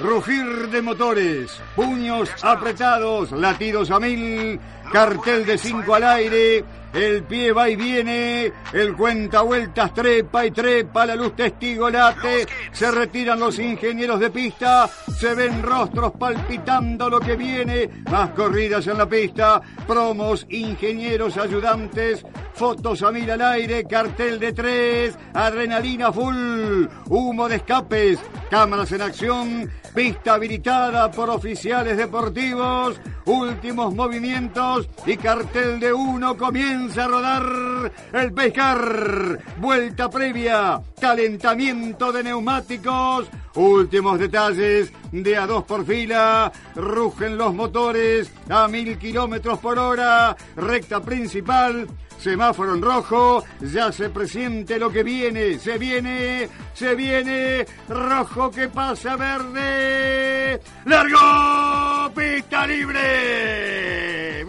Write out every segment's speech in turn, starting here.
Rugir de motores, puños apretados, latidos a mil, cartel de cinco al aire, el pie va y viene, el cuenta vueltas trepa y trepa, la luz testigo late, se retiran los ingenieros de pista, se ven rostros palpitando lo que viene, más corridas en la pista, promos, ingenieros, ayudantes, fotos a mil al aire, cartel de tres, adrenalina full, humo de escapes, cámaras en acción, pista habilitada por oficiales deportivos, últimos movimientos y cartel de uno comienza a rodar. El pescar, vuelta previa, calentamiento de neumáticos, últimos detalles de a dos por fila, rugen los motores a mil kilómetros por hora, recta principal, semáforo en rojo, ya se presiente lo que viene, se viene, se viene, rojo que pasa verde, largo, pista libre.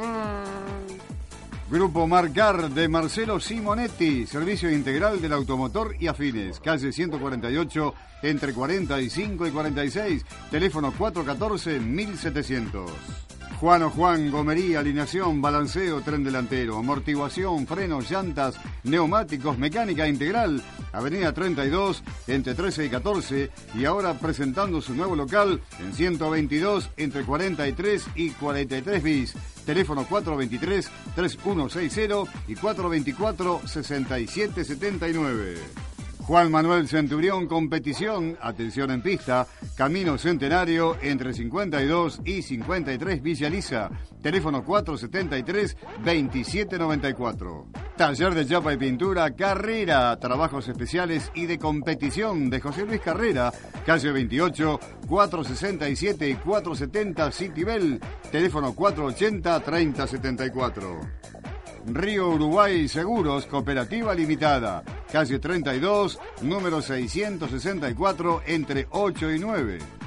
Grupo Marcar de Marcelo Simonetti, servicio integral del automotor y afines, calle 148 entre 45 y 46, teléfono 414 1700. Juan o Juan, gomería, alineación, balanceo, tren delantero, amortiguación, frenos, llantas, neumáticos, mecánica integral. Avenida 32, entre 13 y 14. Y ahora presentando su nuevo local en 122, entre 43 y 43 bis. Teléfono 423-3160 y 424-6779. Juan Manuel Centurión, competición, atención en pista, Camino Centenario entre 52 y 53 Villa Lisa, teléfono 473-2794. Taller de chapa y pintura, Carrera, trabajos especiales y de competición de José Luis Carrera, calle 28, 467 y 470 Citibel, teléfono 480-3074. Río Uruguay Seguros Cooperativa Limitada, calle 32, número 664, entre 8 y 9.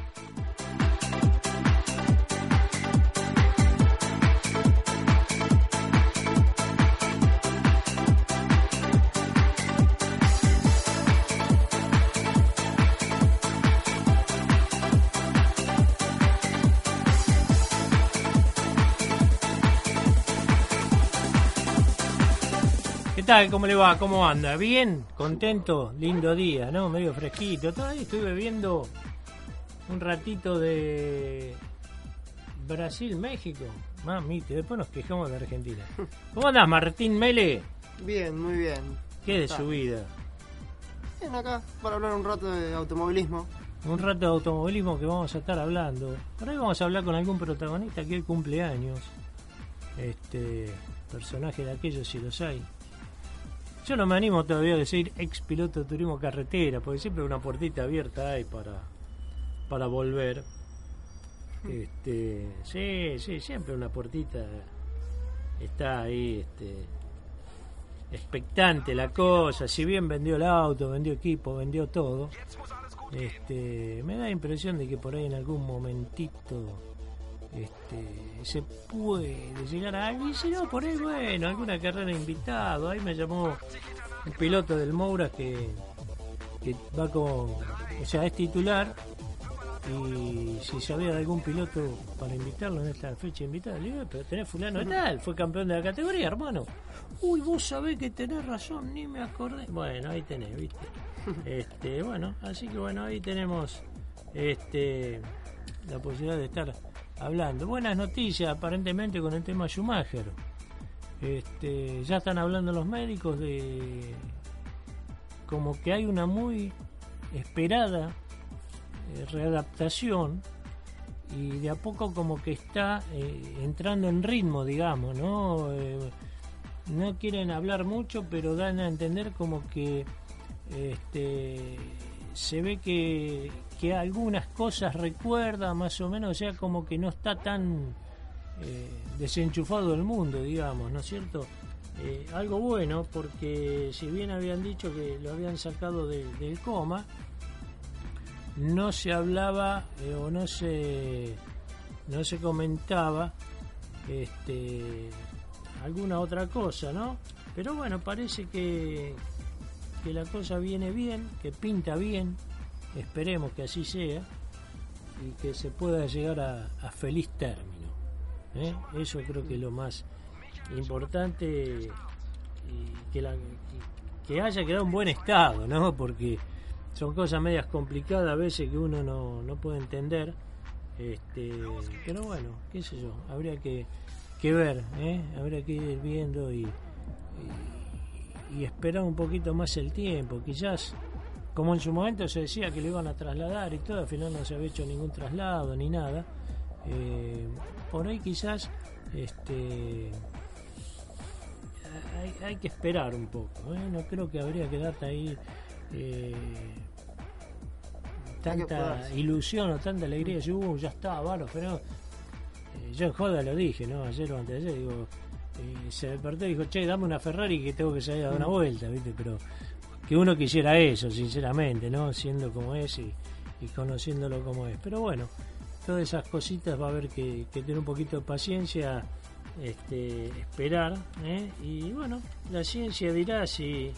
Tal? ¿Cómo le va? ¿Cómo anda? ¿Bien? ¿Contento? Lindo día, ¿no? Medio fresquito. Todavía estoy bebiendo un ratito de Brasil, México. Mamita, después nos quejamos de Argentina. ¿Cómo andás, Martín Mele? Bien, muy bien. ¿Qué de Está. su vida? Bien, acá para hablar un rato de automovilismo. Un rato de automovilismo que vamos a estar hablando. Por ahí vamos a hablar con algún protagonista que hoy cumple años. Este personaje de aquellos si los hay. Yo no me animo todavía a decir ex piloto de turismo carretera, porque siempre una puertita abierta hay para, para volver. Este, sí, sí, siempre una puertita está ahí, este, expectante la cosa. Si bien vendió el auto, vendió equipo, vendió todo, este, me da la impresión de que por ahí en algún momentito este, se puede llegar a algo y si no por ahí bueno alguna carrera invitado. Ahí me llamó un piloto del Moura que, que va con o sea es titular. Y si sabía de algún piloto para invitarlo en esta fecha invitada le digo pero tenés fulano de tal fue campeón de la categoría hermano uy vos sabés que tenés razón ni me acordé bueno ahí tenés viste. Este bueno así que bueno ahí tenemos este la posibilidad de estar hablando. Buenas noticias aparentemente con el tema Schumacher. Este, ya están hablando los médicos de como que hay una muy esperada eh, readaptación y de a poco como que está eh, entrando en ritmo, digamos, ¿no? Eh, no quieren hablar mucho, pero dan a entender como que este, se ve que, que algunas cosas recuerda más o menos, o sea, como que no está tan eh, desenchufado del mundo, digamos, ¿no es cierto? Eh, algo bueno, porque si bien habían dicho que lo habían sacado de- del coma, no se hablaba eh, o no se no se comentaba este alguna otra cosa, ¿no? Pero bueno, parece que que la cosa viene bien, que pinta bien, esperemos que así sea y que se pueda llegar a, feliz término. ¿eh? Eso creo que es lo más importante y que, haya quedado en buen estado, ¿no? Porque son cosas medias complicadas a veces que uno no, no puede entender. Este, pero bueno, qué sé yo, habría que, que ver, ¿eh? habría que ir viendo y, y esperar un poquito más el tiempo. Quizás, como en su momento se decía que lo iban a trasladar y todo, al final no se había hecho ningún traslado ni nada. Eh, por ahí quizás este hay, hay que esperar un poco. ¿eh? No creo que habría que darte ahí eh, tanta ilusión o tanta alegría. Decir, "Uh, ya está, varo, pero yo en joda lo dije, ¿no? Ayer o antes de ayer, digo, eh, se despertó y dijo, che, dame una Ferrari que tengo que salir a dar una vuelta, ¿viste? Pero que uno quisiera eso, sinceramente, ¿no? Siendo como es y, y conociéndolo como es. Pero bueno, todas esas cositas va a haber que, que tener un poquito de paciencia, este, esperar, ¿eh? y bueno, la ciencia dirá si,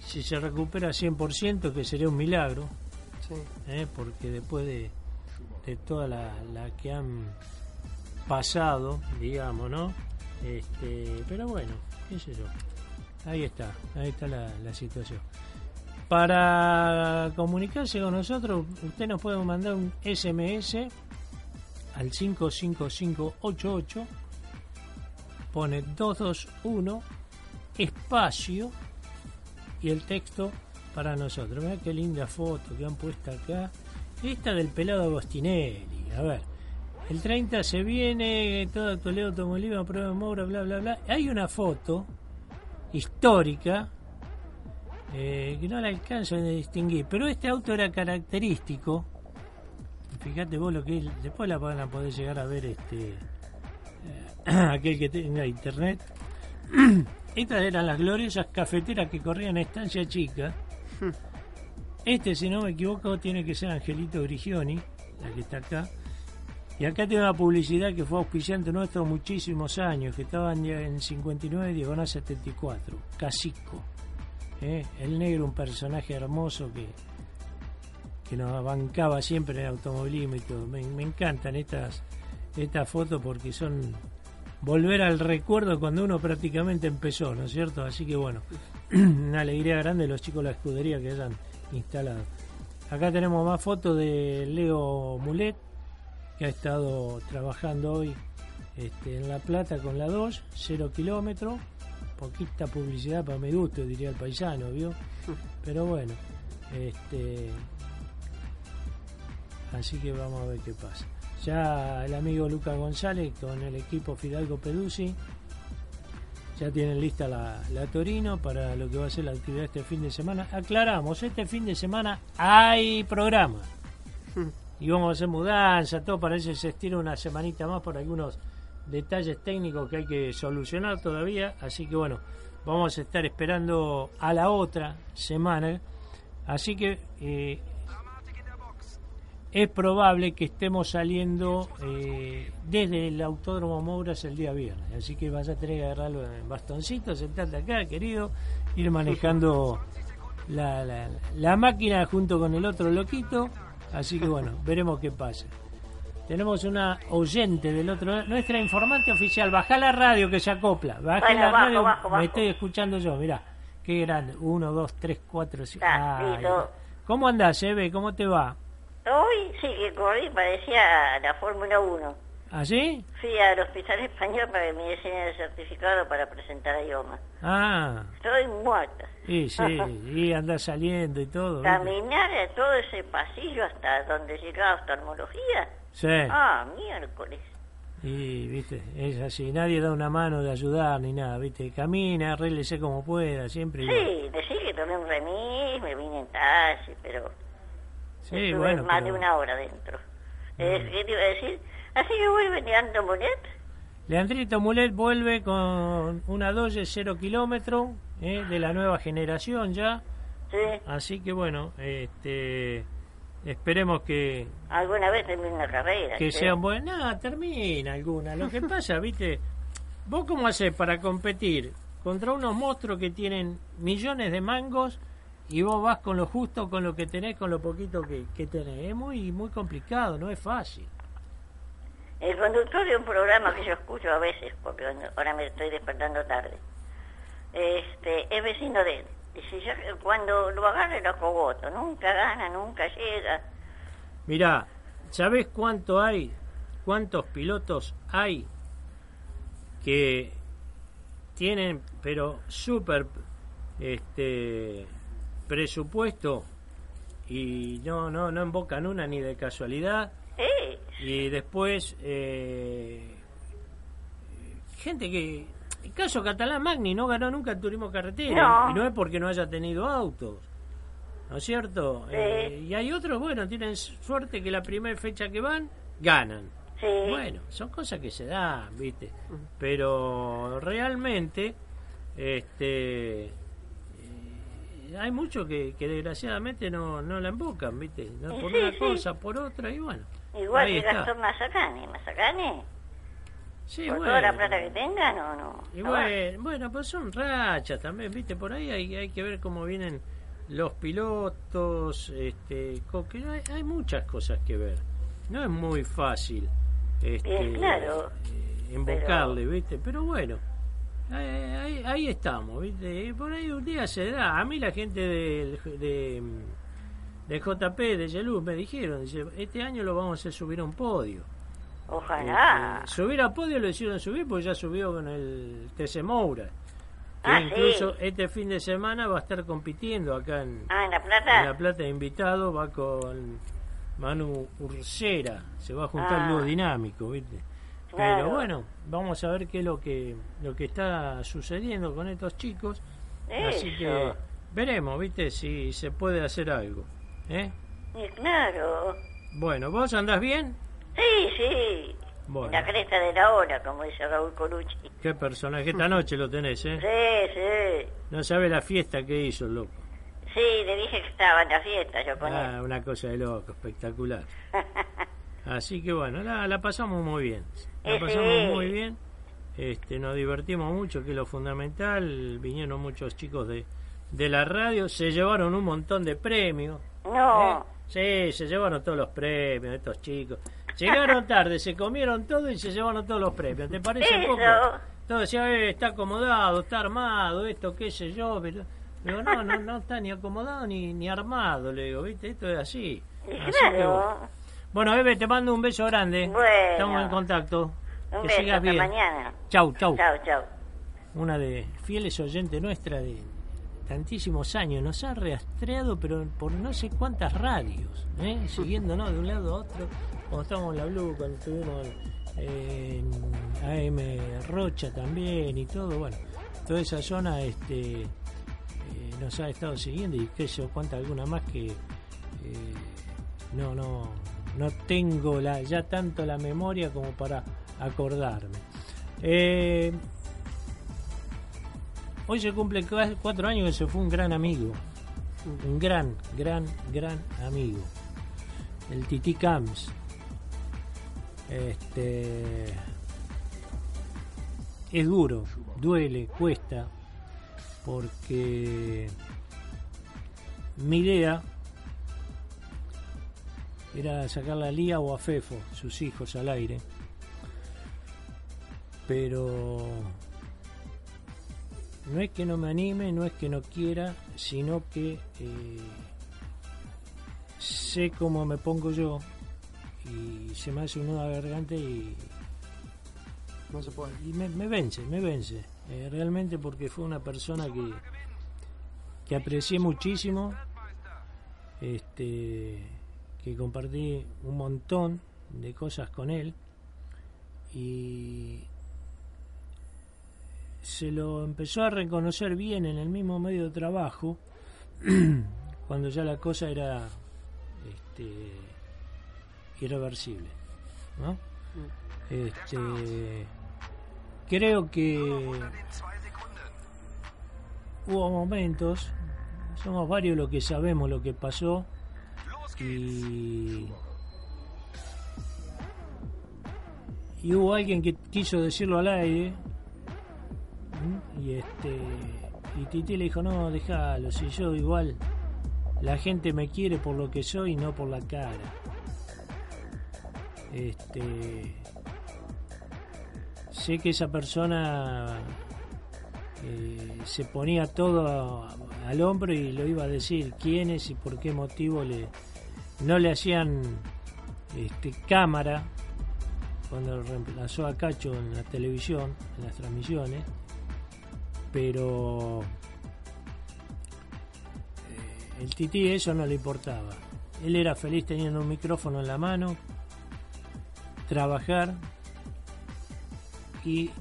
si se recupera 100%, que sería un milagro, Sí. ¿eh? porque después de, de toda la, la que han pasado, digamos, ¿no? Este, pero bueno, qué sé yo. Ahí está, ahí está la, situación. Para comunicarse con nosotros, usted nos puede mandar un SMS al 55588, pone 221 espacio y el texto para nosotros. Mirá qué linda foto que han puesto acá. Esta del pelado Agostinelli. A ver, el 30 se viene, todo actualidad automovilismo, prueba de Moura, bla, bla, bla. Hay una foto histórica eh, que no la alcanzo a distinguir, pero este auto era característico. Fíjate vos lo que es, después la van a poder llegar a ver este eh, aquel que tenga internet. Estas eran las gloriosas cafeteras que corrían a estancia chica. Este, si no me equivoco, tiene que ser Angelito Grigioni, la que está acá. Y acá tiene una publicidad que fue auspiciante nuestro muchísimos años, que estaba en, en 59 diagonal 74, Casico. ¿eh? El negro, un personaje hermoso que, que nos bancaba siempre en el automovilismo y todo. Me, me encantan estas, estas fotos porque son volver al recuerdo cuando uno prácticamente empezó, ¿no es cierto? Así que bueno, una alegría grande los chicos de la escudería que hayan instalado. Acá tenemos más fotos de Leo Mulet, que ha estado trabajando hoy este, en La Plata con la 2, 0 kilómetros, poquita publicidad para mi gusto, diría el paisano, ¿vio? Pero bueno, este, así que vamos a ver qué pasa. Ya el amigo Lucas González con el equipo Fidalgo Peduzzi ya tienen lista la, la Torino para lo que va a ser la actividad este fin de semana. Aclaramos, este fin de semana hay programa. Y vamos a hacer mudanza, todo parece que se estira una semanita más por algunos detalles técnicos que hay que solucionar todavía. Así que bueno, vamos a estar esperando a la otra semana. Así que eh, es probable que estemos saliendo eh, desde el Autódromo Mouras el día viernes. Así que vas a tener que agarrarlo en bastoncito, sentarte acá, querido, ir manejando la, la, la máquina junto con el otro loquito. Así que bueno, veremos qué pasa. Tenemos una oyente del otro lado, nuestra informante oficial. Baja la radio que se acopla. Baja Bueno, la bajo, radio. bajo, bajo. Me estoy escuchando yo, mirá. Qué grande. Uno, dos, tres, cuatro, cinco. Listo. ¿Cómo andás, Eve? ¿Cómo te va? Hoy sí que corrí, parecía la Fórmula 1. ¿Así? Fui al hospital español para que me diseñen el certificado para presentar a idioma. Ah, Estoy muerta. sí, sí. Y andás saliendo y todo. Caminar a todo ese pasillo hasta donde llegaba oftalmología. Sí. Ah, miércoles. Y, viste, es así, nadie da una mano de ayudar ni nada, viste, camina, arréglese como pueda, siempre. Sí, decí que tomé un remis, me vine en taxi, pero Sí, estuve bueno, más pero- de una hora dentro. ¿Qué te iba a decir? Así que vuelve Leandro Monet. Leandrito Mulet vuelve con una Doge cero kilómetro, eh, de la nueva generación ya, Sí, así que bueno, este, esperemos que, alguna vez terminé una carrera. que sí. sean buenas. Nada, termina alguna. Lo que pasa, viste, vos cómo haces para competir contra unos monstruos que tienen millones de mangos y vos vas con lo justo, con lo que tenés, con lo poquito que, que tenés. Es muy, muy complicado, no es fácil. El conductor de un programa que yo escucho a veces, porque ahora me estoy despertando tarde, este, es vecino de él. Dice, yo cuando lo agarre lo cogoto, nunca gana, nunca llega. Mirá, ¿sabés cuánto hay? ¿Cuántos pilotos hay que tienen, pero súper este, presupuesto y no, no, no invocan una ni de casualidad? Sí, Y después, eh, gente que. El caso Catalán Magni no ganó nunca el turismo carretera. No. Y no es porque no haya tenido autos. ¿No es cierto? Sí. Eh, y hay otros, bueno, tienen suerte que la primera fecha que van, ganan. sí. Bueno, son cosas que se dan, ¿viste? Pero realmente, este. eh, hay muchos que, que desgraciadamente no, no la invocan, ¿viste? No, por Sí, una sí. cosa, por otra, y bueno. Igual ahí que está. Gastón Mazacane. Mazacane, Sí, por bueno. toda la plata que tenga, no, no. Y bueno, bueno, pues son rachas también, ¿viste? Por ahí hay, hay que ver cómo vienen los pilotos, este, hay, hay muchas cosas que ver. No es muy fácil este, claro, eh, invocarle, ¿viste? Pero bueno, ahí, ahí- ahí estamos, ¿viste? Y por ahí un día se da. A mí la gente de, de, JP, de Yeluz, me dijeron, dice, este año lo vamos a subir a un podio. Ojalá. Este, subir a podio lo hicieron subir porque ya subió con el TC Moura. Que Ah, incluso sí. este fin de semana va a estar compitiendo acá en, Ah, en La Plata. en La Plata invitado, va con Manu Ursera, se va a juntar Ah. lo dinámico, ¿viste? Claro. Pero bueno, vamos a ver qué es lo que lo que está sucediendo con estos chicos. Así que veremos, ¿viste? Si se puede hacer algo. ¿Eh? Claro. Bueno, ¿vos andás bien? Sí, sí. Bueno. La cresta de la hora, como dice Raúl Colucci. Qué personaje. Esta noche lo tenés, ¿eh? Sí, sí. No sabe la fiesta que hizo el loco. Sí, le dije que estaba en la fiesta yo con Ah, una cosa de loco, espectacular. Así que bueno, la, la pasamos muy bien. La Eh, pasamos muy bien. Este, nos divertimos mucho, que es lo fundamental. Vinieron muchos chicos de, de la radio, se llevaron un montón de premios. No. ¿eh? Sí, se llevaron todos los premios estos chicos. Llegaron tarde, se comieron todo y se llevaron todos los premios. ¿Te parece Eso. poco? Todo decía, eh, está acomodado, está armado, esto, qué sé yo. Pero, digo, no, no, no está ni acomodado ni, ni armado, le digo, ¿viste? Esto es así. Y Así que, bueno. claro. Bueno, Eve, te mando un beso grande. Bueno. Estamos en contacto. Un que beso, sigas hasta bien. mañana. Chau, chau. Chao, chao. Una de fieles oyentes nuestra de tantísimos años. Nos ha rastreado, pero por no sé cuántas radios, ¿eh? siguiéndonos de un lado a otro. Cuando estábamos en la Blue, cuando estuvimos en AM Rocha también y todo, bueno, toda esa zona este eh, nos ha estado siguiendo y qué sé yo, cuánta alguna más que eh, no, no, no tengo la, ya tanto la memoria como para acordarme. Eh, hoy se cumple cua- cuatro años que se fue un gran amigo, un gran, gran, gran amigo, el Titi Camps. Este es duro, duele, cuesta, porque mi idea era sacar a Lía o a Fefo, sus hijos, al aire. Pero no es que no me anime, no es que no quiera, sino que eh, sé cómo me pongo yo y se me hace un nudo a la garganta y, No se puede. y me, me vence, me vence. Eh, realmente porque fue una persona que, que aprecié muchísimo, este, que compartí un montón de cosas con él y se lo empezó a reconocer bien en el mismo medio de trabajo cuando ya la cosa era este, irreversible este creo que hubo momentos somos varios los que sabemos lo que pasó y y hubo alguien que quiso decirlo al aire y este y Titi le dijo no déjalo si yo igual la gente me quiere por lo que soy y no por la cara este sé que esa persona eh, se ponía todo al hombro y lo iba a decir quiénes y por qué motivo le no le hacían este, cámara cuando reemplazó a Cacho en la televisión, en las transmisiones, pero eh, el Titi eso no le importaba. Él era feliz teniendo un micrófono en la mano, trabajar y eh,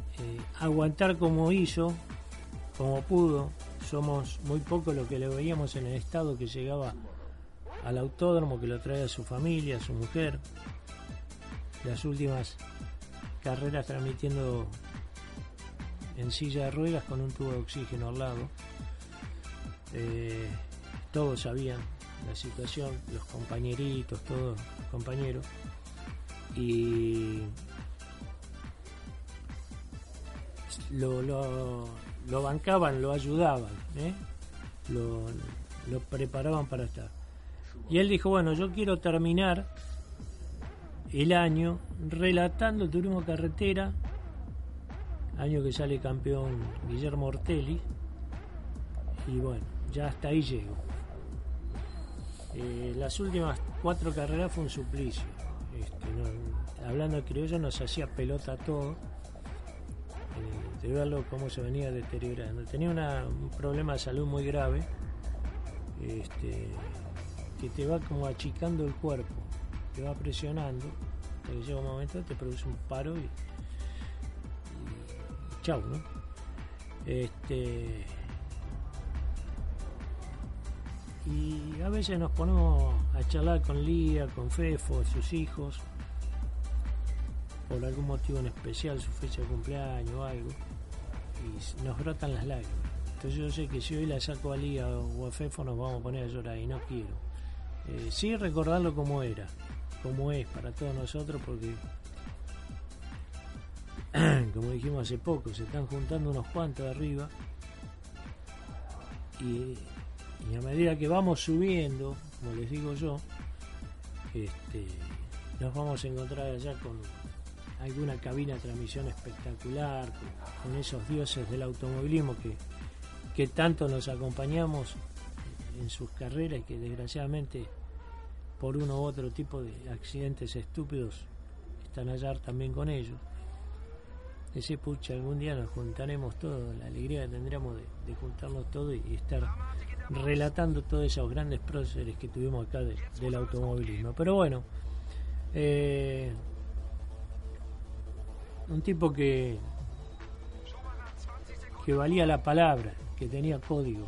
aguantar como hizo, como pudo. Somos muy pocos los que le veíamos en el estado que llegaba al autódromo, que lo trae a su familia, a su mujer. Las últimas carreras transmitiendo en silla de ruedas con un tubo de oxígeno al lado. Eh, todos sabían la situación, los compañeritos, todos compañeros. Y lo, lo, lo bancaban, lo ayudaban, ¿eh? lo, lo preparaban para estar. Y él dijo, bueno, yo quiero terminar el año relatando el turismo carretera, año que sale campeón Guillermo Ortelli, y bueno, ya hasta ahí llego. Eh, las últimas cuatro carreras fue un suplicio. Este, hablando de criollo nos hacía pelota todo. Eh, de verlo cómo se venía deteriorando. Tenía un problema de salud muy grave. Este, que te va como achicando el cuerpo, te va presionando, que llega un momento te produce un paro y, chau, ¿no? Este, y a veces nos ponemos a charlar con Lía, con Fefo, sus hijos, por algún motivo en especial, su fecha de cumpleaños o algo, y nos brotan las lágrimas. Entonces yo sé que si hoy la saco a Lía o a Fefo nos vamos a poner a llorar y no quiero eh, sí recordarlo como era, como es para todos nosotros, porque, como dijimos hace poco, se están juntando unos cuantos arriba y, a medida que vamos subiendo, como les digo yo, este, nos vamos a encontrar allá con alguna cabina de transmisión espectacular, con, esos dioses del automovilismo que, que tanto nos acompañamos en sus carreras y que desgraciadamente por uno u otro tipo de accidentes estúpidos están allá también con ellos. Ese pucha, algún día nos juntaremos todos, la alegría que tendríamos de, juntarnos todos y, estar relatando todos esos grandes próceres que tuvimos acá del automovilismo. Pero bueno, eh, un tipo que, que valía la palabra, que tenía código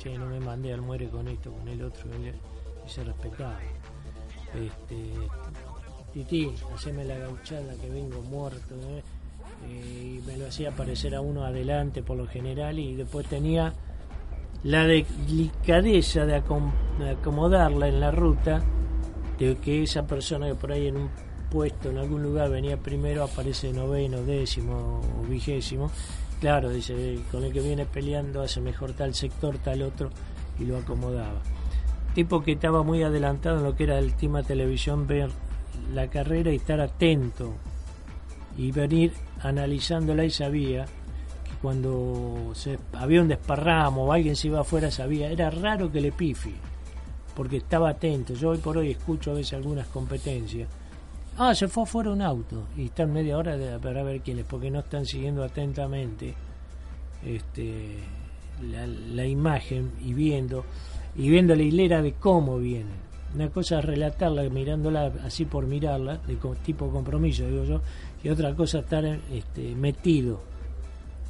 che, no me mandé al muere con esto, con el otro, y se respetaba. Este, Titi, haceme la gauchada que vengo muerto, ¿eh? Y me lo hacía parecer a uno adelante por lo general, y después tenía la delicadeza de, acomodarla en la ruta, de que esa persona que por ahí en un puesto en algún lugar venía primero aparece noveno, décimo o vigésimo Claro, dice, con el que viene peleando hace mejor tal sector, tal otro, y lo acomodaba. Tipo que estaba muy adelantado en lo que era el tema televisión, ver la carrera y estar atento y venir analizándola y sabía que cuando se, había un desparramo o alguien se iba afuera sabía, era raro que le pifi, porque estaba atento. Yo hoy por hoy escucho a veces algunas competencias Ah, se fue afuera un auto y están media hora de, para ver quién es, porque no están siguiendo atentamente este, la, imagen y viendo y viendo la hilera de cómo vienen. una cosa es relatarla mirándola así por mirarla, de tipo compromiso, digo yo, y otra cosa estar este, metido,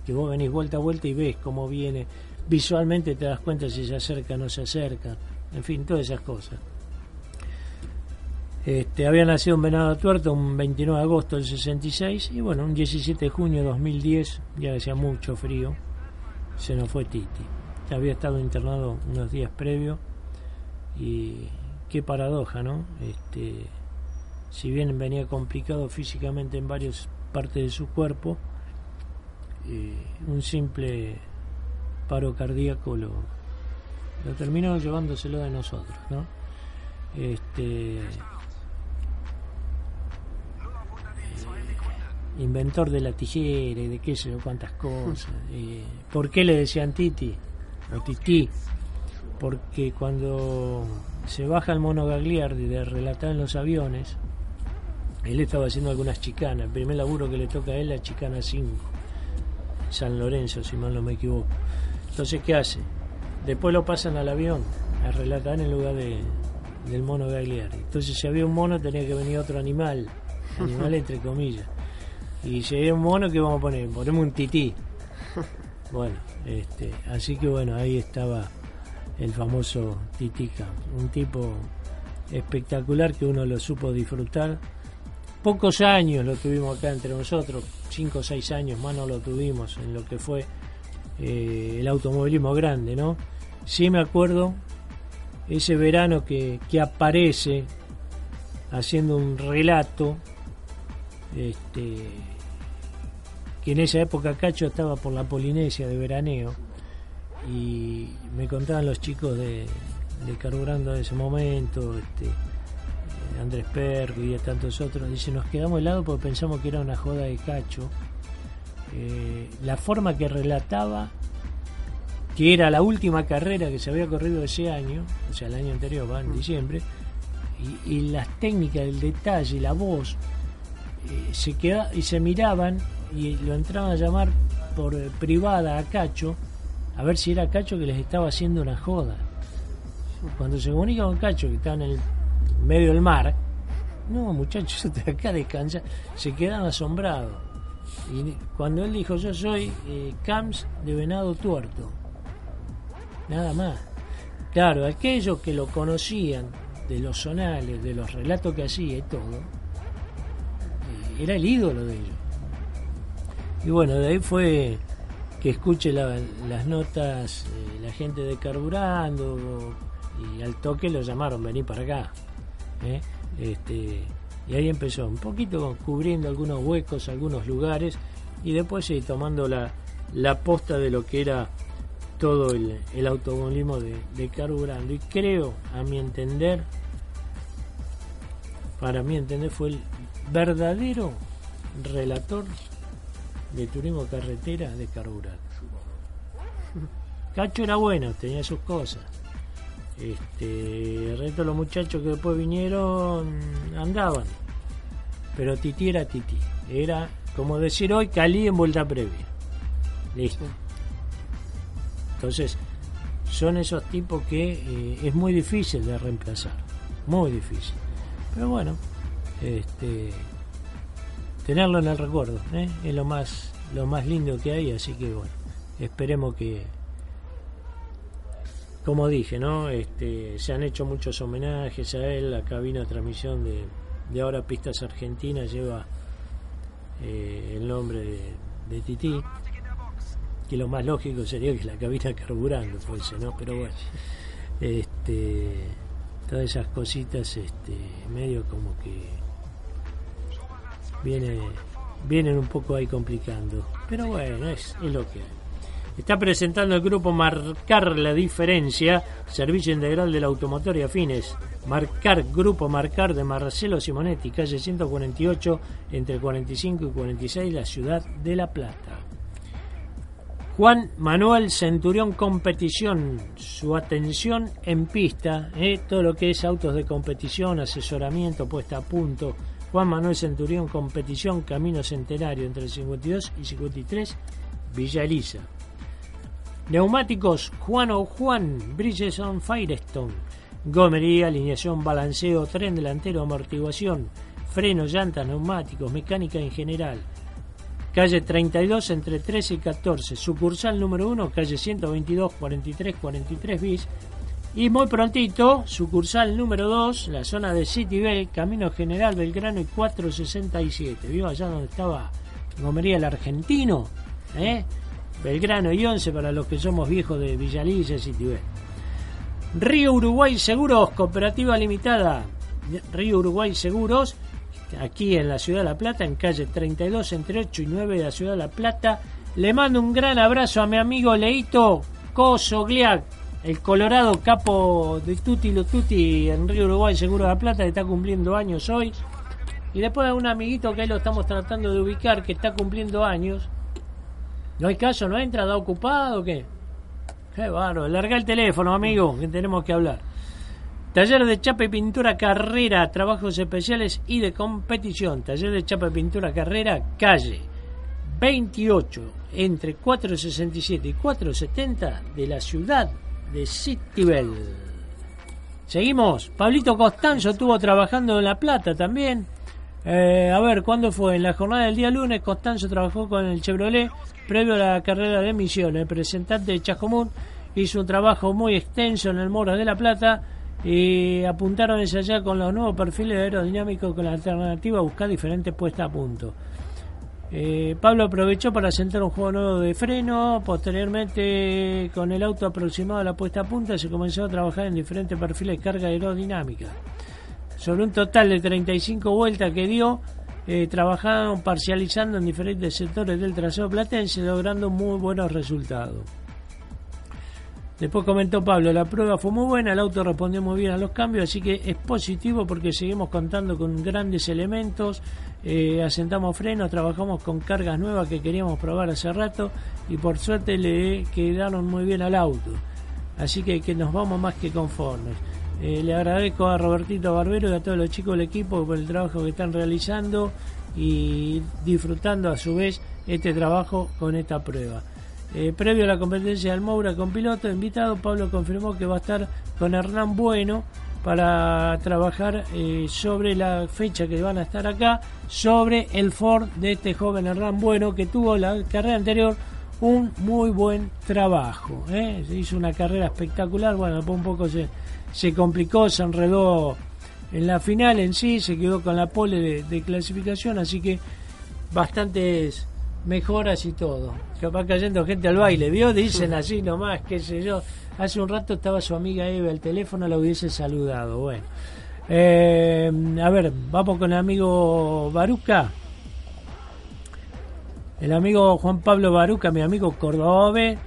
que vos venís vuelta a vuelta y ves cómo viene, visualmente te das cuenta si se acerca o no se acerca, en fin, todas esas cosas. Este, había nacido un venado tuerto un 29 de agosto del 66 y bueno, un 17 de junio de 2010, ya hacía mucho frío, se nos fue Titi. Había estado internado unos días previos y qué paradoja, ¿no? Este, si bien venía complicado físicamente en varias partes de su cuerpo, eh, un simple paro cardíaco lo, lo terminó llevándoselo de nosotros, ¿no? Este, eh, inventor de la tijera y de qué sé yo cuántas cosas. Eh, ¿Por qué le decían Titi? O Titi. Porque cuando se baja el mono Gagliardi de relatar en los aviones, él estaba haciendo algunas chicanas. El primer laburo que le toca a él, la chicana 5. San Lorenzo, si mal no me equivoco. Entonces, ¿qué hace? Después lo pasan al avión a relatar en lugar de, del mono Gagliardi. Entonces, si había un mono, tenía que venir otro animal. Animal entre comillas. Y si había un mono, ¿qué vamos a poner? Ponemos un tití. Bueno, este, así que bueno, ahí estaba el famoso Titica, un tipo espectacular que uno lo supo disfrutar. Pocos años lo tuvimos acá entre nosotros, cinco o seis años más no lo tuvimos en lo que fue eh, el automovilismo grande, ¿no? Sí me acuerdo ese verano que, que aparece haciendo un relato, este, que en esa época Cacho estaba por la Polinesia de veraneo y me contaban los chicos de, de Carburando en ese momento, este, Andrés Perro y tantos otros, dice, nos quedamos helados porque pensamos que era una joda de Cacho. Eh, la forma que relataba que era la última carrera que se había corrido ese año, o sea, el año anterior, va en diciembre, y, y las técnicas, el detalle, la voz, eh, se queda, y se miraban y lo entraban a llamar por eh, privada a Cacho a ver si era Cacho que les estaba haciendo una joda. Cuando se comunica con Cacho que está en el medio del mar, no muchachos, estoy acá descansa, se quedan asombrados. Y cuando él dijo yo soy eh, Camps de Venado Tuerto, nada más. Claro, aquellos que lo conocían de los sonales, de los relatos que hacía y todo, eh, era el ídolo de ellos. Y bueno, de ahí fue que escuche la- las notas eh, la gente de Carburando y al toque lo llamaron, vení para acá. ¿Eh? Este, y ahí empezó, un poquito cubriendo algunos huecos, algunos lugares y después sí, tomando la, la posta de lo que era todo el, el automovilismo de, de Carburando. Y creo, a mi entender, para mi entender, fue el verdadero relator de turismo carretera de Carburando. Cacho era bueno, tenía sus cosas. Este, el resto de los muchachos que después vinieron andaban. Pero Titi era Titi. Era, como decir hoy, Cali en vuelta previa. Listo. Entonces, son esos tipos que eh, es muy difícil de reemplazar. Muy difícil. Pero bueno, este, tenerlo en el recuerdo ¿eh? es lo más, lo más lindo que hay. Así que bueno, esperemos que, como dije, ¿no? Este, se han hecho muchos homenajes a él. La cabina de transmisión de, de ahora Pistas Argentinas lleva eh, el nombre de, de Tití. Que lo más lógico sería que la cabina carburando fuese, ¿no? Pero bueno, este, todas esas cositas, este, medio como que viene, vienen un poco ahí complicando. Pero bueno, es, es lo que hay. Está presentando el grupo Marcar la Diferencia, Servicio Integral del Automotor y Afines. Marcar, Grupo Marcar de Marcelo Simonetti, calle 148, entre 45 y 46, la ciudad de La Plata. Juan Manuel Centurión Competición, su atención en pista, ¿eh? todo lo que es autos de competición, asesoramiento, puesta a punto. Juan Manuel Centurión Competición, Camino Centenario, entre el 52 y 53, Villa Elisa. Neumáticos Juan o Juan, Bridgestone Firestone. gomería, alineación, balanceo, tren delantero, amortiguación, freno, llantas, neumáticos, mecánica en general. Calle 32 entre 13 y 14, sucursal número 1, calle 122, 43, 43 bis. Y muy prontito, sucursal número 2, la zona de City Bell, Camino General Belgrano y 467. ¿Vio allá donde estaba Gomería el Argentino? ¿Eh? Belgrano y 11 para los que somos viejos de Villalilla y City Bell. Río Uruguay Seguros, Cooperativa Limitada. Río Uruguay Seguros, aquí en la Ciudad de La Plata, en calle 32, entre 8 y 9 de la Ciudad de La Plata. Le mando un gran abrazo a mi amigo Leito Cosogliac, el colorado capo de Tutti lo Tutti en Río Uruguay Seguro de La Plata, que está cumpliendo años hoy. Y después de un amiguito que ahí lo estamos tratando de ubicar, que está cumpliendo años. ¿No hay caso? ¿No entra? ¿Da ocupado qué? Qué bárbaro. Larga el teléfono, amigo, que tenemos que hablar. Taller de chapa y pintura carrera, trabajos especiales y de competición. Taller de chapa y pintura carrera, calle 28, entre 467 y 470 de la ciudad de Citibel. Seguimos. Pablito Costanzo estuvo trabajando en La Plata también. Eh, a ver, ¿cuándo fue? En la jornada del día lunes, Costanzo trabajó con el Chevrolet previo a la carrera de Misiones. El representante de Chascomún hizo un trabajo muy extenso en el Mora de La Plata y apuntaron ese allá con los nuevos perfiles aerodinámicos con la alternativa a buscar diferentes puestas a punto. Eh, Pablo aprovechó para sentar un juego nuevo de freno. Posteriormente, con el auto aproximado a la puesta a punta, se comenzó a trabajar en diferentes perfiles de carga aerodinámica. Sobre un total de 35 vueltas que dio, eh, trabajaron parcializando en diferentes sectores del trazado platense, logrando muy buenos resultados. Después comentó Pablo, la prueba fue muy buena, el auto respondió muy bien a los cambios, así que es positivo porque seguimos contando con grandes elementos, eh, asentamos frenos, trabajamos con cargas nuevas que queríamos probar hace rato y por suerte le quedaron muy bien al auto. Así que, que nos vamos más que conformes. Eh, le agradezco a Robertito Barbero y a todos los chicos del equipo por el trabajo que están realizando y disfrutando a su vez este trabajo con esta prueba. Eh, previo a la competencia del Moura con piloto invitado, Pablo confirmó que va a estar con Hernán Bueno para trabajar eh, sobre la fecha que van a estar acá, sobre el Ford de este joven Hernán Bueno que tuvo la carrera anterior un muy buen trabajo. ¿eh? Se hizo una carrera espectacular, bueno, un poco se, se complicó, se enredó en la final en sí, se quedó con la pole de, clasificación, así que bastantes mejoras y todo. Capaz cayendo gente al baile, ¿vio? Dicen así nomás, qué sé yo. Hace un rato estaba su amiga Eva al teléfono, la hubiese saludado. Bueno. Eh, a ver, vamos con el amigo Baruca. El amigo Juan Pablo Baruca, mi amigo Cordobés,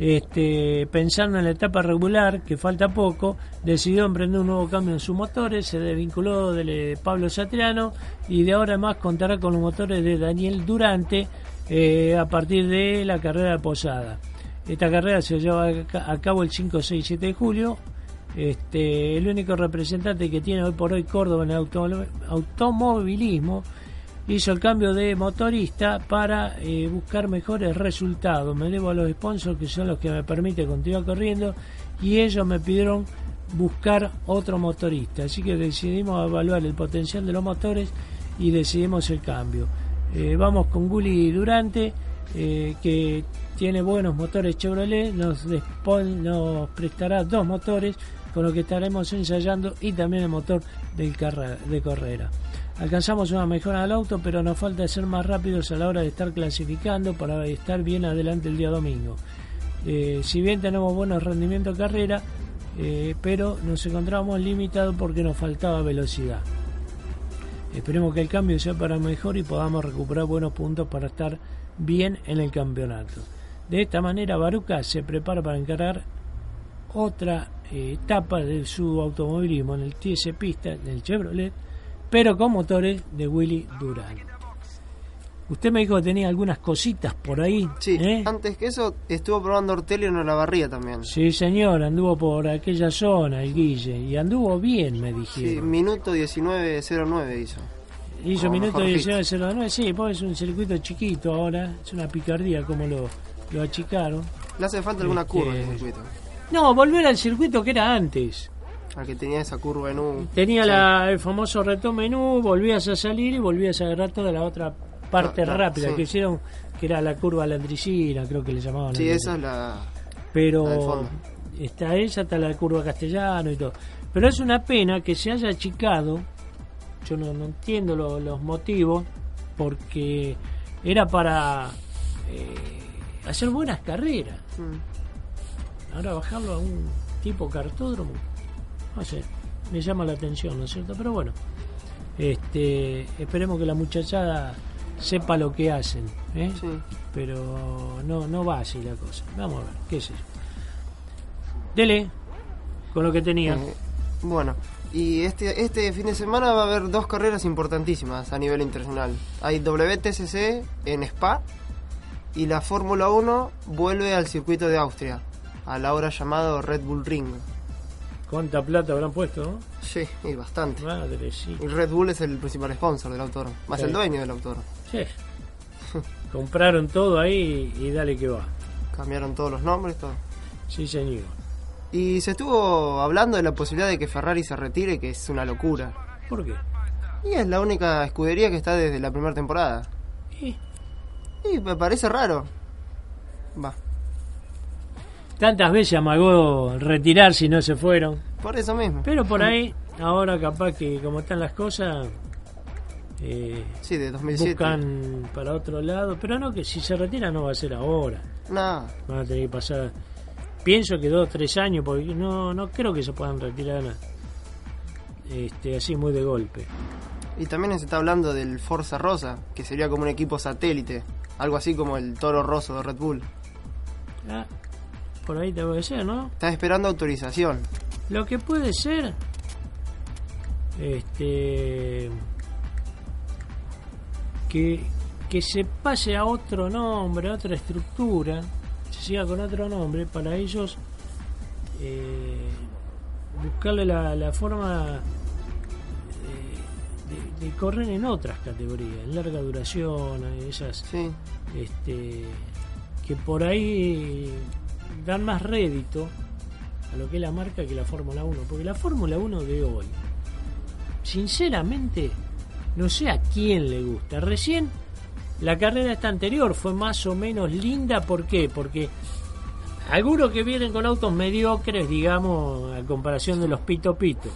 este, pensando en la etapa regular, que falta poco, decidió emprender un nuevo cambio en sus motores, se desvinculó de Pablo Satriano y de ahora más contará con los motores de Daniel Durante eh, a partir de la carrera de Posada. Esta carrera se lleva a cabo el 5, 6, 7 de julio. Este, el único representante que tiene hoy por hoy Córdoba en el automovilismo hizo el cambio de motorista para eh, buscar mejores resultados. Me debo a los sponsors que son los que me permiten continuar corriendo y ellos me pidieron buscar otro motorista. Así que decidimos evaluar el potencial de los motores y decidimos el cambio. Eh, vamos con Gulli Durante, eh, que tiene buenos motores Chevrolet, nos, prestará dos motores con lo que estaremos ensayando y también el motor del de carrera. Alcanzamos una mejora del auto, pero nos falta ser más rápidos a la hora de estar clasificando para estar bien adelante el día domingo. Eh, si bien tenemos buenos rendimientos de carrera, pero nos encontramos limitados porque nos faltaba velocidad. Esperemos que el cambio sea para mejor y podamos recuperar buenos puntos para estar bien en el campeonato. De esta manera, Baruca se prepara para encarar otra eh, etapa de su automovilismo en el TS Pista del Chevrolet, pero con motores de Willy Durán. Usted me dijo que tenía algunas cositas por ahí. Sí, ¿eh? antes que eso estuvo probando Ortelio en la barría también. Sí, señor, anduvo por aquella zona el Guille y anduvo bien, me dijeron. Sí, minuto 19.09 hizo. Hizo minuto 19.09, sí, pues es un circuito chiquito ahora, es una picardía como lo, lo achicaron. Le hace falta alguna Este, curva en el circuito. No, volver al circuito que era antes. Al que tenía esa curva en U. Tenía Sí. la, el famoso reto menú, volvías a salir y volvías a agarrar toda la otra parte Ah, rápida sí. que hicieron, que era la curva landricina, creo que le llamaban. Sí, esa es la. Pero la está esa, está la curva castellano y todo. Pero es una pena que se haya achicado, yo no, no entiendo lo- los motivos, porque era para eh, hacer buenas carreras. Mm. Ahora bajarlo a un tipo cartódromo, no sé, me llama la atención, ¿no es cierto? Pero bueno, este, esperemos que la muchachada sepa lo que hacen, ¿eh? Sí. pero no, no va así la cosa. Vamos a ver, qué sé yo. Dele, con lo que tenía. Eh, bueno, y este, este fin de semana va a haber dos carreras importantísimas a nivel internacional. Hay WTCC en Spa y la Fórmula 1 vuelve al circuito de Austria, a la hora llamado Red Bull Ring. ¿Cuánta plata habrán puesto? no? Sí, y bastante. Madre, sí. Y Red Bull es el principal sponsor del autódromo, más Sí. el dueño del autódromo. Sí. Compraron todo ahí y dale que va. Cambiaron todos los nombres, todo. Sí, señor. Y se estuvo hablando de la posibilidad de que Ferrari se retire, que es una locura. ¿Por qué? Y es la única escudería que está desde la primera temporada. Y Y me parece raro. Va, tantas veces amagó retirarse y no se fueron. por eso mismo. Pero por ahí, ahora capaz que como están las cosas, eh, Sí, de 2007. buscan para otro lado. Pero no, que si se retira no va a ser ahora. No, Van a tener que pasar, pienso que dos o tres años, porque no, no creo que se puedan retirar este, así muy de golpe. y también se está hablando del Forza Rosa, que sería como un equipo satélite. Algo así como el Toro Rosso de Red Bull. Ah, por ahí te ser, ¿no? Está esperando autorización. Lo que puede ser, este, que, que se pase a otro nombre, a otra estructura, se siga con otro nombre, para ellos eh, buscarle la, la forma de, de- de correr en otras categorías, en larga duración, esas Sí, este, que por ahí dan más rédito a lo que es la marca que la Fórmula 1. Porque la Fórmula 1 de hoy, sinceramente, no sé a quién le gusta. Recién la carrera esta anterior fue más o menos linda. ¿Por qué? Porque algunos que vienen con autos mediocres, digamos, a comparación de los Pito Pito.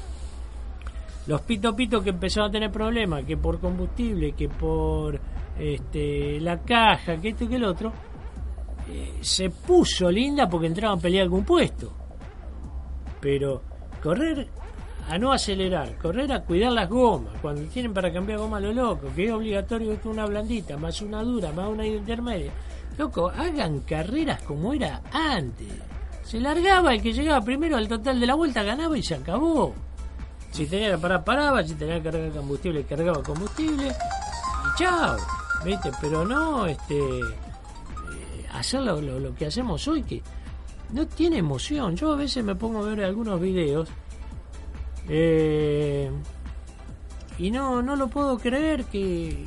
Los Pito Pito que empezaron a tener problemas, que por combustible, que por este, la caja, que esto y que el otro, se puso linda porque entraban a pelear algún puesto. Pero correr a no acelerar, correr a cuidar las gomas, cuando tienen para cambiar goma lo loco, que es obligatorio que una blandita, más una dura, más una intermedia. Loco, hagan carreras como era antes. Se largaba el que llegaba primero al total de la vuelta, ganaba y se acabó. Si tenía que parar, paraba, si tenía que cargar combustible, cargaba combustible y chao. ¿Viste? Pero no este hacer lo, lo- lo que hacemos hoy que no tiene emoción. Yo a veces me pongo a ver algunos videos eh, y no, no lo puedo creer que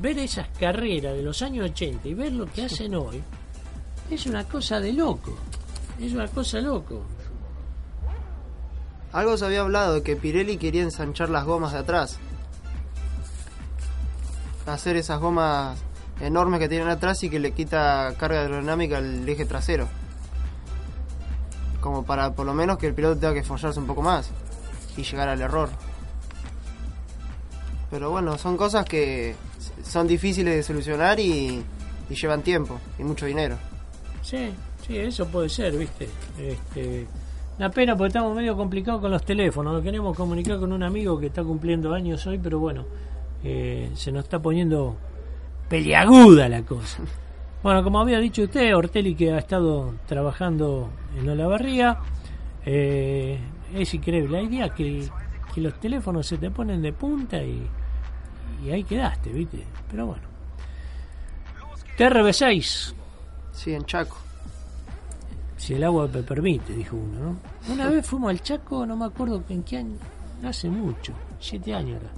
ver esas carreras de los años 80 y ver lo que hacen hoy es una cosa de loco. Es una cosa loco. algo se había hablado de que Pirelli quería ensanchar las gomas de atrás. Hacer esas gomas enormes que tienen atrás y que le quita carga aerodinámica al eje trasero. Como para por lo menos que el piloto tenga que follarse un poco más y llegar al error. Pero bueno, son cosas que son difíciles de solucionar y, llevan tiempo y mucho dinero. Sí, sí, eso puede ser, ¿viste? Este, una pena porque estamos medio complicados con los teléfonos. Nos queremos comunicar con un amigo que está cumpliendo años hoy, pero bueno, eh, se nos está poniendo peliaguda la cosa. Bueno, como había dicho usted, Ortelli que ha estado trabajando en Olavarría, eh, es increíble. Hay días que, que los teléfonos se te ponen de punta y, y ahí quedaste, ¿viste? Pero bueno. TRB6. Sí, en Chaco. Si el agua me permite, dijo uno, ¿no? Una vez fuimos al Chaco, no me acuerdo en qué año, no hace mucho, siete años ahora.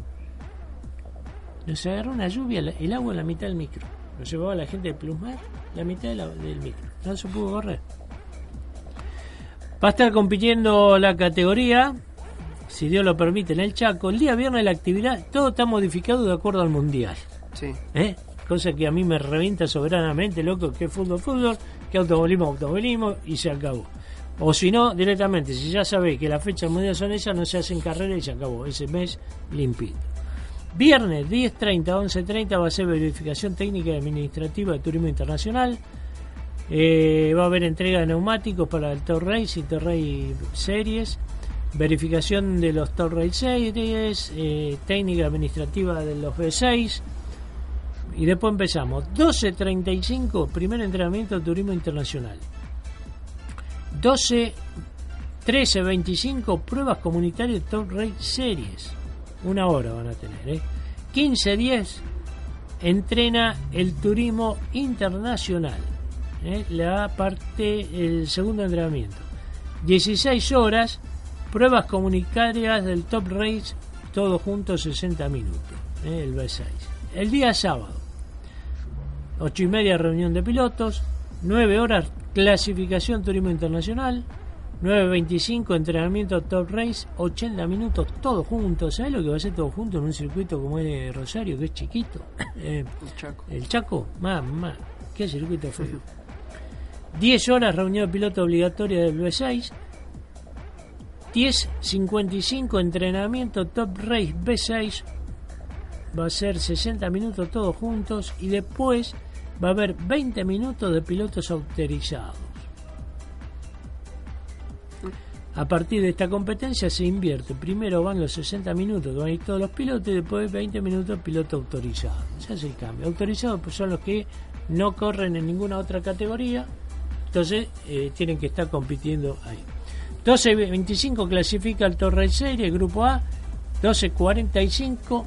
Nos agarró una lluvia, el agua en la mitad del micro. Nos llevaba la gente de Plusmar, la mitad de la- del micro. No se pudo correr. Va a estar compitiendo la categoría si Dios lo permite, en el Chaco. El día viernes la actividad, todo está modificado de acuerdo al Mundial. Sí. ¿eh? Cosa que a mí me revienta soberanamente, loco, que fútbol, fútbol, que automovilismo, automovilismo, y se acabó. O si no, directamente, si ya sabéis que las fechas mundiales son esas, no se hacen carrera y se acabó. Ese mes limpito. Viernes 10.30, 11.30 va a ser verificación técnica y administrativa de turismo internacional. Eh, va a haber entrega de neumáticos para el Tour Race y Tour Race Series. Verificación de los Tour Race Series. eh, técnica administrativa de los B6. Y después empezamos. 12.35, primer entrenamiento de turismo internacional. 12, 13, 25, pruebas comunitarias Top Race Series. Una hora van a tener, ¿eh? 15, 10, entrena el turismo internacional. ¿eh? La parte, el segundo entrenamiento. 16 horas, pruebas comunitarias del Top Race, todo junto 60 minutos. ¿eh? El B6. El día sábado, 8 y media reunión de pilotos, 9 horas clasificación turismo internacional, 9.25 entrenamiento top race, 80 minutos todos juntos. ¿Sabes lo que va a ser todo junto en un circuito como el Rosario, que es chiquito? Eh, El Chaco. el Chaco, mamá, qué circuito feo. 10 horas reunión de piloto obligatoria del B6. 10.55 entrenamiento top race B6. Va a ser 60 minutos todos juntos y después va a haber 20 minutos de pilotos autorizados. A partir de esta competencia se invierte. Primero van los 60 minutos van todos los pilotos y después 20 minutos piloto autorizado. Se hace el cambio. Autorizados pues, son los que no corren en ninguna otra categoría. Entonces eh, tienen que estar compitiendo ahí. 12.25 clasifica el Torre Serie, el grupo A. 12.45